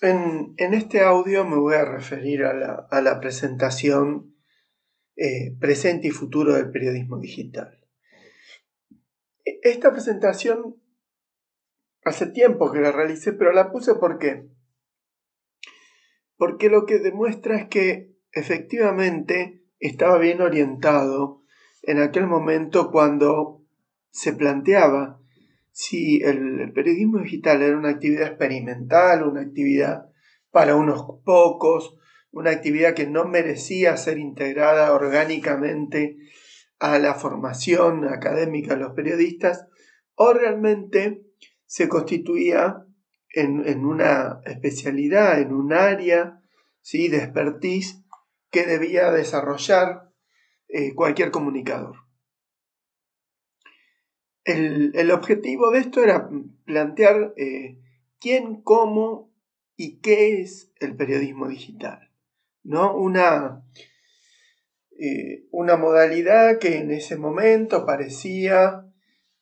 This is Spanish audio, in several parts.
En, este audio me voy a referir a la, presentación eh, presente y futuro del periodismo digital. Esta presentación hace tiempo que la realicé, pero la puse porque porque lo que demuestra es que efectivamente estaba bien orientado en aquel momento cuando se planteaba si el, periodismo digital era una actividad experimental, una actividad para unos pocos, una actividad que no merecía ser integrada orgánicamente a la formación académica de los periodistas, o realmente se constituía en, una especialidad, en un área ¿sí? de expertise que debía desarrollar eh, cualquier comunicador. El, objetivo de esto era plantear eh, quién, cómo y qué es el periodismo digital. ¿no? Una, eh, una modalidad que en ese momento parecía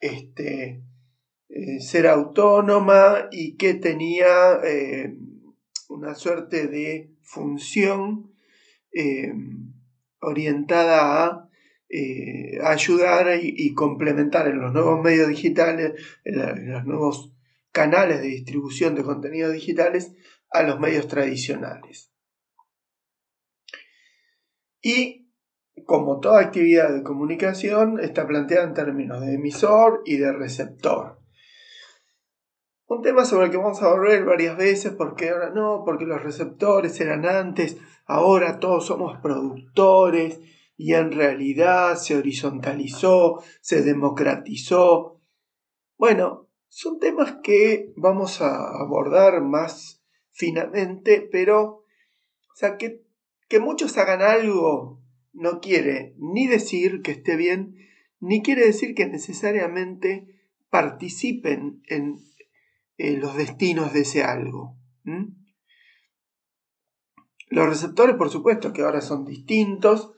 este, eh, ser autónoma y que tenía una suerte de función orientada a eh, ayudar y, complementar en los nuevos medios digitales, en, los nuevos canales de distribución de contenidos digitales a los medios tradicionales. Y como toda actividad de comunicación, está planteada en términos de emisor y de receptor. Un tema sobre el que vamos a volver varias veces, porque ahora no, porque los receptores eran antes, ahora todos somos productores y en realidad se horizontalizó, se democratizó. Bueno, son temas que vamos a abordar más finamente, pero o sea, que, que muchos hagan algo no quiere ni decir que esté bien, ni quiere decir que necesariamente participen en, los destinos de ese algo. Los receptores, por supuesto, que ahora son distintos,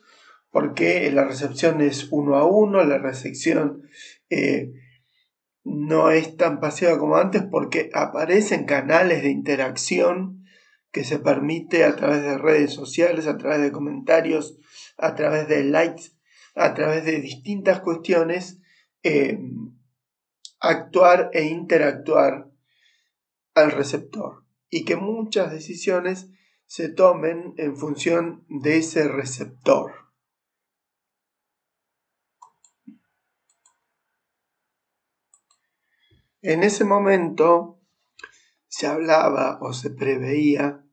porque la recepción es uno a uno, la recepción eh, no es tan pasiva como antes porque aparecen canales de interacción que se permite a través de redes sociales, a través de comentarios, a través de likes, a través de distintas cuestiones, eh, actuar e interactuar al receptor y que muchas decisiones se tomen en función de ese receptor. En ese momento se hablaba o se preveía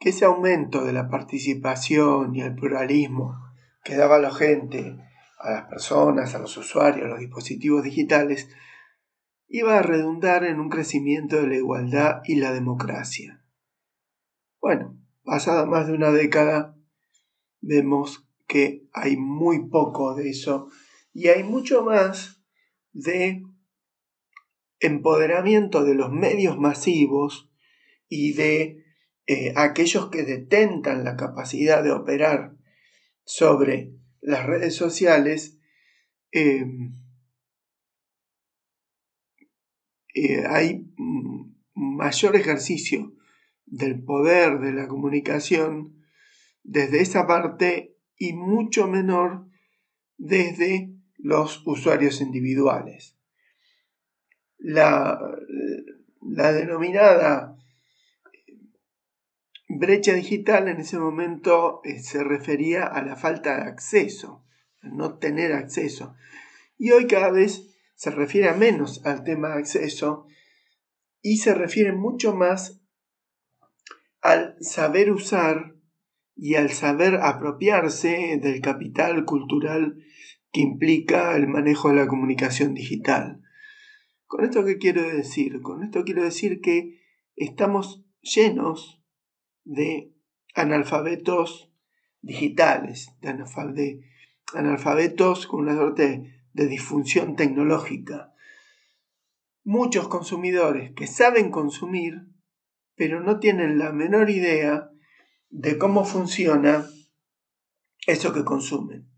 que ese aumento de la participación y el pluralismo que daba la gente, a las personas, a los usuarios, a los dispositivos digitales, iba a redundar en un crecimiento de la igualdad y la democracia. Bueno, pasada más de una década, vemos que hay muy poco de eso y hay mucho más de empoderamiento de los medios masivos y de eh, aquellos que detentan la capacidad de operar sobre las redes sociales, em, eh, hay mayor ejercicio del poder de la comunicación desde esa parte y mucho menor desde los usuarios individuales la, denominada brecha digital en ese momento eh, se refería a la falta de acceso, no tener acceso. Y hoy cada vez se refiere menos al tema de acceso y se refiere mucho más al saber usar y al saber apropiarse del capital cultural que implica el manejo de la comunicación digital. ¿Con esto qué quiero decir? Con esto quiero decir que estamos llenos de analfabetos digitales, de, analfabetos con una suerte de disfunción tecnológica. Muchos consumidores que saben consumir, pero no tienen la menor idea de cómo funciona eso que consumen.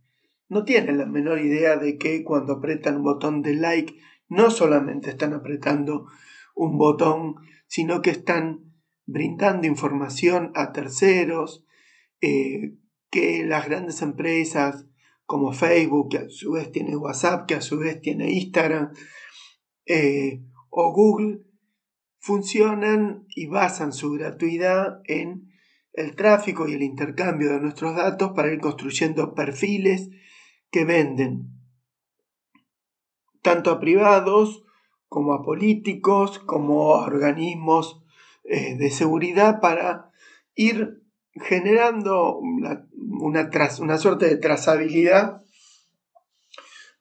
No tienen la menor idea de que cuando apretan un botón de like no solamente están apretando un botón, sino que están brindando información a terceros, eh, que las grandes empresas como Facebook, que a su vez tiene WhatsApp, que a su vez tiene Instagram, eh, o Google, funcionan y basan su gratuidad en el tráfico y el intercambio de nuestros datos para ir construyendo perfiles que venden tanto a privados como a políticos, como a organismos eh, de seguridad para ir generando una, una suerte de trazabilidad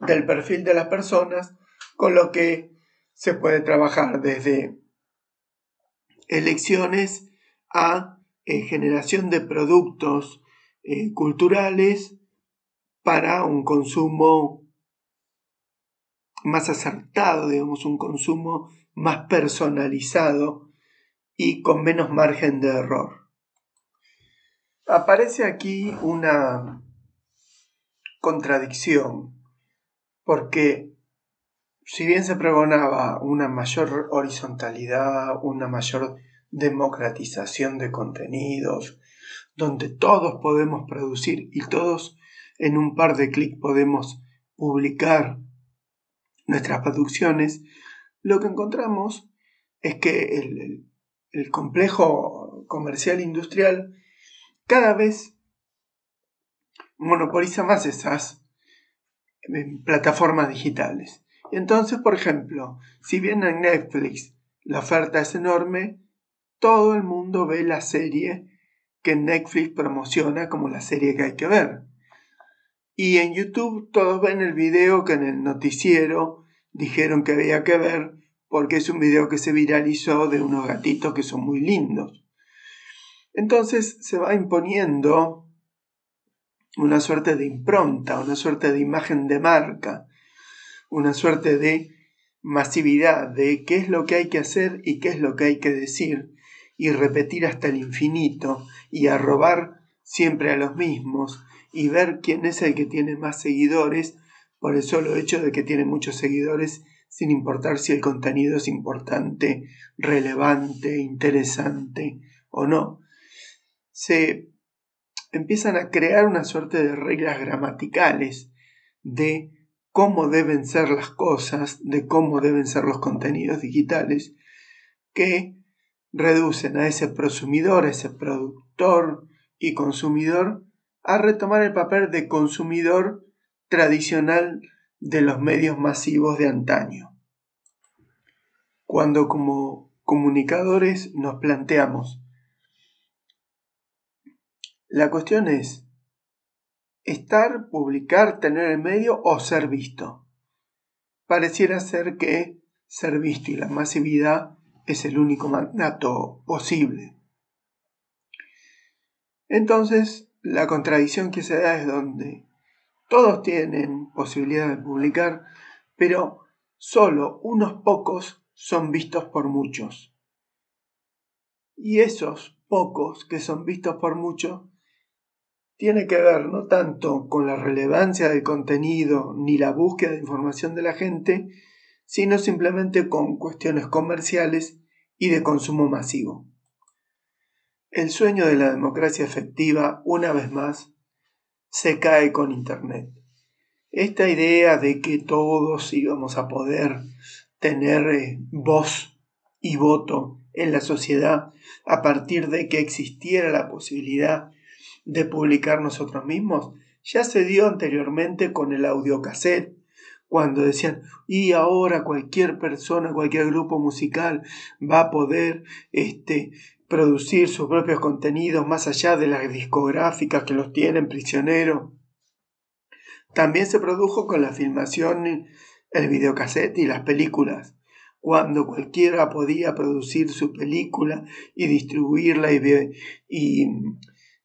del perfil de las personas, con lo que se puede trabajar desde elecciones a eh, generación de productos eh, culturales para un consumo más acertado, digamos, un consumo más personalizado y con menos margen de error. Aparece aquí una contradicción, porque si bien se pregonaba una mayor horizontalidad, una mayor democratización de contenidos, donde todos podemos producir y todos en un par de clics podemos publicar nuestras producciones, lo que encontramos es que el, complejo comercial industrial cada vez monopoliza más esas eh, plataformas digitales. Entonces, por ejemplo, si bien en Netflix la oferta es enorme, todo el mundo ve la serie que Netflix promociona como la serie que hay que ver. Y en YouTube todos ven el video que en el noticiero dijeron que había que ver porque es un video que se viralizó de unos gatitos que son muy lindos. Entonces se va imponiendo una suerte de impronta, una suerte de imagen de marca, una suerte de masividad de qué es lo que hay que hacer y qué es lo que hay que decir y repetir hasta el infinito y arrobar siempre a los mismos y ver quién es el que tiene más seguidores por el solo hecho de que tiene muchos seguidores sin importar si el contenido es importante, relevante, interesante o no. Se empiezan a crear una suerte de reglas gramaticales de cómo deben ser las cosas, de cómo deben ser los contenidos digitales, que reducen a ese prosumidor, a ese productor y consumidor, a retomar el papel de consumidor tradicional de los medios masivos de antaño. Cuando como comunicadores nos planteamos, la cuestión es estar, publicar, tener el medio o ser visto. Pareciera ser que ser visto y la masividad es el único mandato posible. Entonces, la contradicción que se da es donde todos tienen posibilidad de publicar, pero solo unos pocos son vistos por muchos. Y esos pocos que son vistos por muchos tiene que ver no tanto con la relevancia del contenido ni la búsqueda de información de la gente, sino simplemente con cuestiones comerciales y de consumo masivo. El sueño de la democracia efectiva, una vez más, se cae con Internet. Esta idea de que todos íbamos a poder tener eh, voz y voto en la sociedad a partir de que existiera la posibilidad de publicar nosotros mismos, ya se dio anteriormente con el audiocassette, cuando decían, y ahora cualquier persona, cualquier grupo musical va a poder este, producir sus propios contenidos más allá de las discográficas que los tienen prisioneros. También se produjo con la filmación, el videocassette y las películas, cuando cualquiera podía producir su película y distribuirla y, y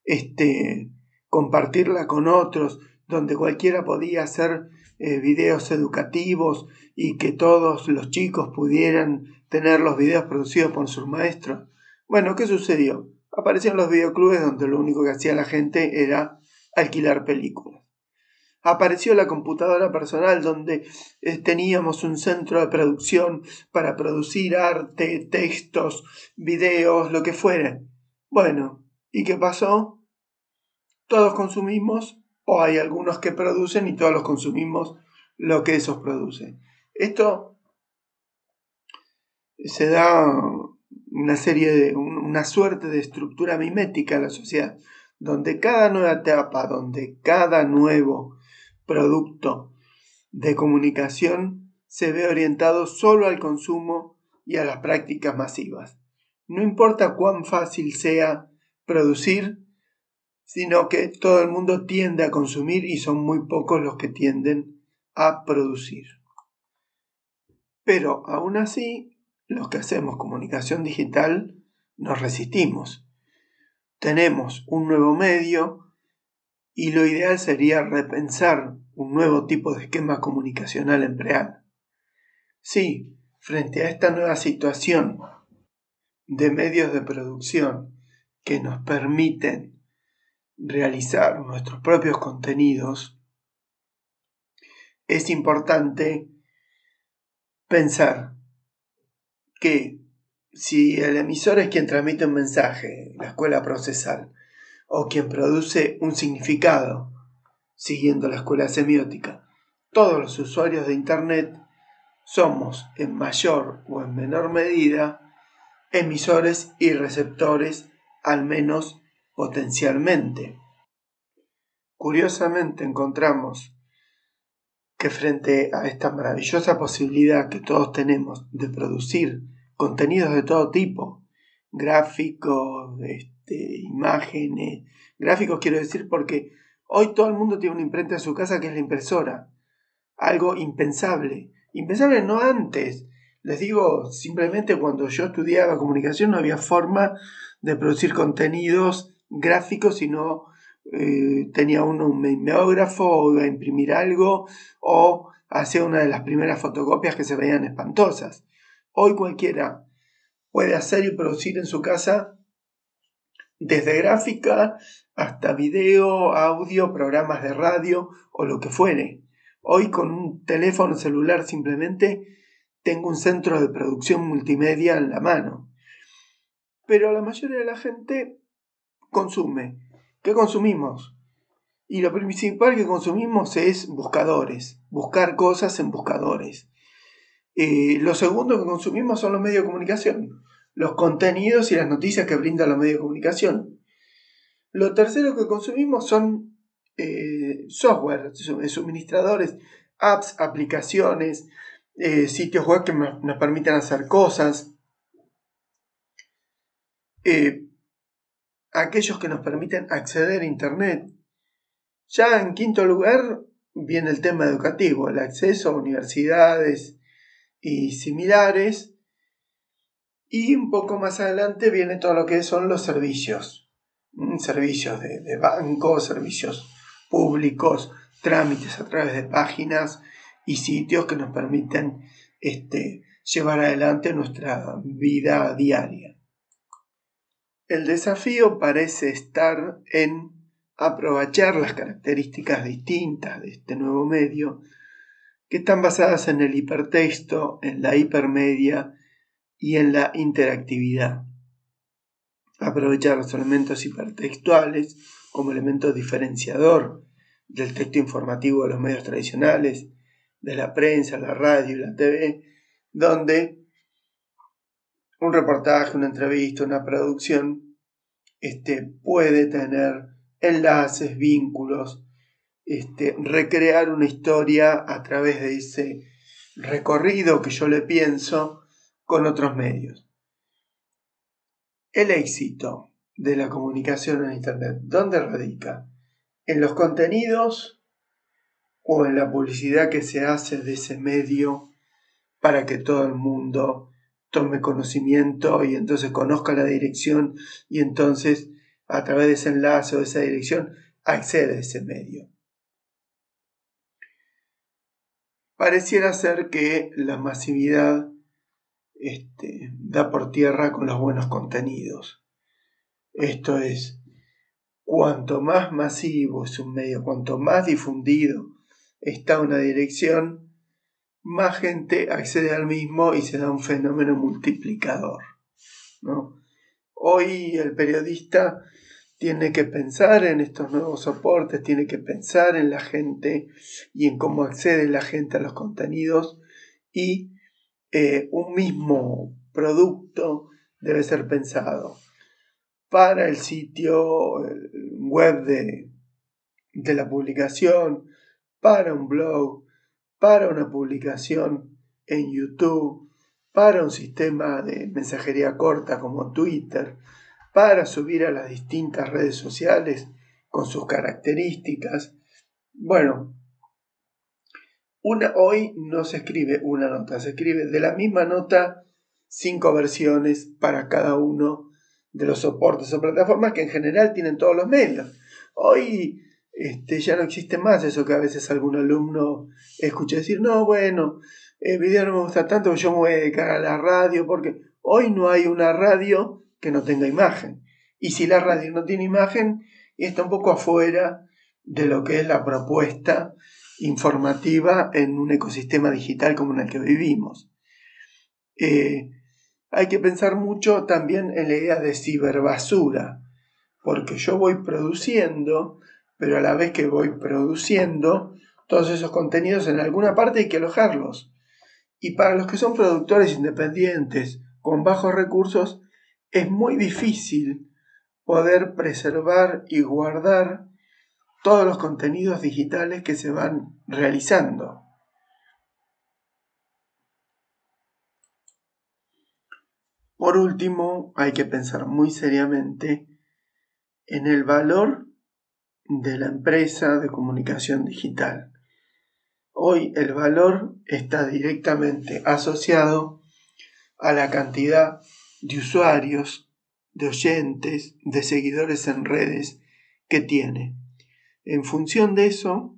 este, compartirla con otros, donde cualquiera podía hacer eh, videos educativos y que todos los chicos pudieran tener los videos producidos por sus maestros. Bueno, ¿qué sucedió? Aparecieron los videoclubes donde lo único que hacía la gente era alquilar películas. Apareció la computadora personal donde eh, teníamos un centro de producción para producir arte, textos, videos, lo que fuera. Bueno, ¿y qué pasó? Todos consumimos o hay algunos que producen y todos los consumimos lo que esos producen. Esto se da una serie de una suerte de estructura mimética en la sociedad, donde cada nueva etapa, donde cada nuevo producto de comunicación se ve orientado solo al consumo y a las prácticas masivas. No importa cuán fácil sea producir, sino que todo el mundo tiende a consumir y son muy pocos los que tienden a producir. Pero aún así, los que hacemos comunicación digital nos resistimos. Tenemos un nuevo medio y lo ideal sería repensar un nuevo tipo de esquema comunicacional empleado. Sí, frente a esta nueva situación de medios de producción que nos permiten realizar nuestros propios contenidos, es importante pensar que si el emisor es quien transmite un mensaje, la escuela procesal, o quien produce un significado, siguiendo la escuela semiótica, todos los usuarios de Internet somos en mayor o en menor medida emisores y receptores, al menos potencialmente. Curiosamente encontramos que frente a esta maravillosa posibilidad que todos tenemos de producir contenidos de todo tipo, gráficos, este, imágenes, gráficos quiero decir porque hoy todo el mundo tiene una imprenta en su casa que es la impresora, algo impensable, impensable no antes, les digo, simplemente cuando yo estudiaba comunicación no había forma de producir contenidos gráficos, sino eh, tenía uno un mimeógrafo o iba a imprimir algo o hacía una de las primeras fotocopias que se veían espantosas. Hoy cualquiera puede hacer y producir en su casa desde gráfica hasta video, audio, programas de radio o lo que fuere. Hoy con un teléfono celular simplemente tengo un centro de producción multimedia en la mano. Pero la mayoría de la gente consume. ¿Qué consumimos? Y lo principal que consumimos es buscadores, buscar cosas en buscadores. Eh, lo segundo que consumimos son los medios de comunicación, los contenidos y las noticias que brindan los medios de comunicación. Lo tercero que consumimos son eh, software, suministradores, apps, aplicaciones, eh, sitios web que nos permiten hacer cosas. Aquellos que nos permiten acceder a Internet. Ya en quinto lugar viene el tema educativo, el acceso a universidades, y similares. Y un poco más adelante viene todo lo que son los servicios. Mm, servicios de, de banco, servicios públicos, trámites a través de páginas y sitios que nos permiten este, llevar adelante nuestra vida diaria. El desafío parece estar en aprovechar las características distintas de este nuevo medio que están basadas en el hipertexto, en la hipermedia y en la interactividad. Aprovechar los elementos hipertextuales como elemento diferenciador del texto informativo de los medios tradicionales, de la prensa, la radio y la TV, donde un reportaje, una entrevista, una producción este, puede tener enlaces, vínculos, este, recrear una historia a través de ese recorrido que yo le pienso con otros medios. El éxito de la comunicación en Internet, ¿dónde radica? ¿En los contenidos o en la publicidad que se hace de ese medio para que todo el mundo tome conocimiento y entonces conozca la dirección y entonces a través de ese enlace o de esa dirección accede a ese medio? pareciera ser que la masividad este, da por tierra con los buenos contenidos. Esto es, cuanto más masivo es un medio, cuanto más difundido está una dirección, más gente accede al mismo y se da un fenómeno multiplicador. Hoy el periodista tiene que pensar en estos nuevos soportes, tiene que pensar en la gente y en cómo accede la gente a los contenidos y eh, un mismo producto debe ser pensado para el sitio web de, de la publicación, para un blog, para una publicación en YouTube, para un sistema de mensajería corta como Twitter, para subir a las distintas redes sociales con sus características. Bueno, una, hoy no se escribe una nota, se escribe de la misma nota cinco versiones para cada uno de los soportes o plataformas que en general tienen todos los medios. Hoy este, ya no existe más eso que a veces algún alumno escucha decir, no, bueno, el video no me gusta tanto, yo me voy a dedicar a la radio, porque hoy no hay una radio que no tenga imagen. Y si la radio no tiene imagen, está un poco afuera de lo que es la propuesta informativa en un ecosistema digital como en el que vivimos. Eh, hay que pensar mucho también en la idea de ciberbasura, porque yo voy produciendo, pero a la vez que voy produciendo, todos esos contenidos en alguna parte hay que alojarlos. Y para los que son productores independientes con bajos recursos, es muy difícil poder preservar y guardar todos los contenidos digitales que se van realizando. Por último, hay que pensar muy seriamente en el valor de la empresa de comunicación digital. Hoy el valor está directamente asociado a la cantidad de usuarios, de oyentes, de seguidores en redes que tiene. En función de eso,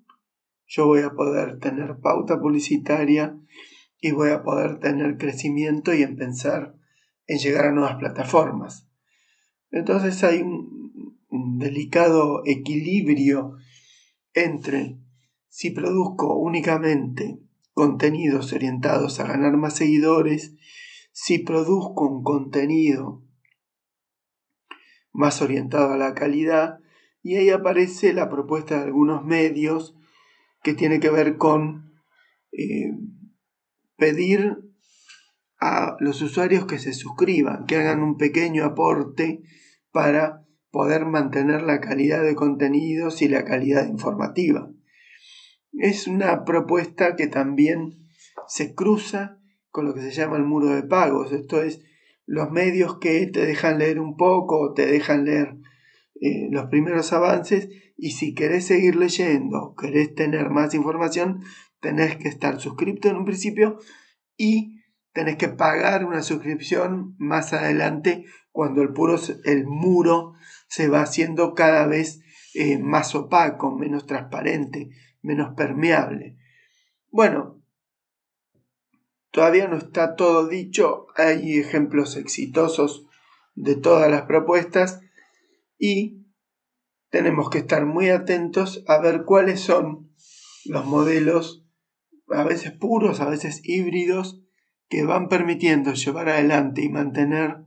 yo voy a poder tener pauta publicitaria y voy a poder tener crecimiento y en pensar en llegar a nuevas plataformas. Entonces hay un, delicado equilibrio entre si produzco únicamente contenidos orientados a ganar más seguidores, si produzco un contenido más orientado a la calidad, y ahí aparece la propuesta de algunos medios que tiene que ver con eh, pedir a los usuarios que se suscriban, que hagan un pequeño aporte para poder mantener la calidad de contenidos y la calidad informativa. Es una propuesta que también se cruza con lo que se llama el muro de pagos, esto es los medios que te dejan leer un poco, te dejan leer eh, los primeros avances y si querés seguir leyendo, querés tener más información, tenés que estar suscrito en un principio y tenés que pagar una suscripción más adelante cuando el, puro, el muro se va haciendo cada vez eh, más opaco, menos transparente, menos permeable. Bueno, todavía no está todo dicho, hay ejemplos exitosos de todas las propuestas y tenemos que estar muy atentos a ver cuáles son los modelos, a veces puros, a veces híbridos, que van permitiendo llevar adelante y mantener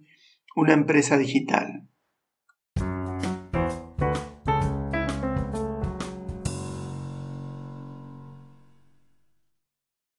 una empresa digital.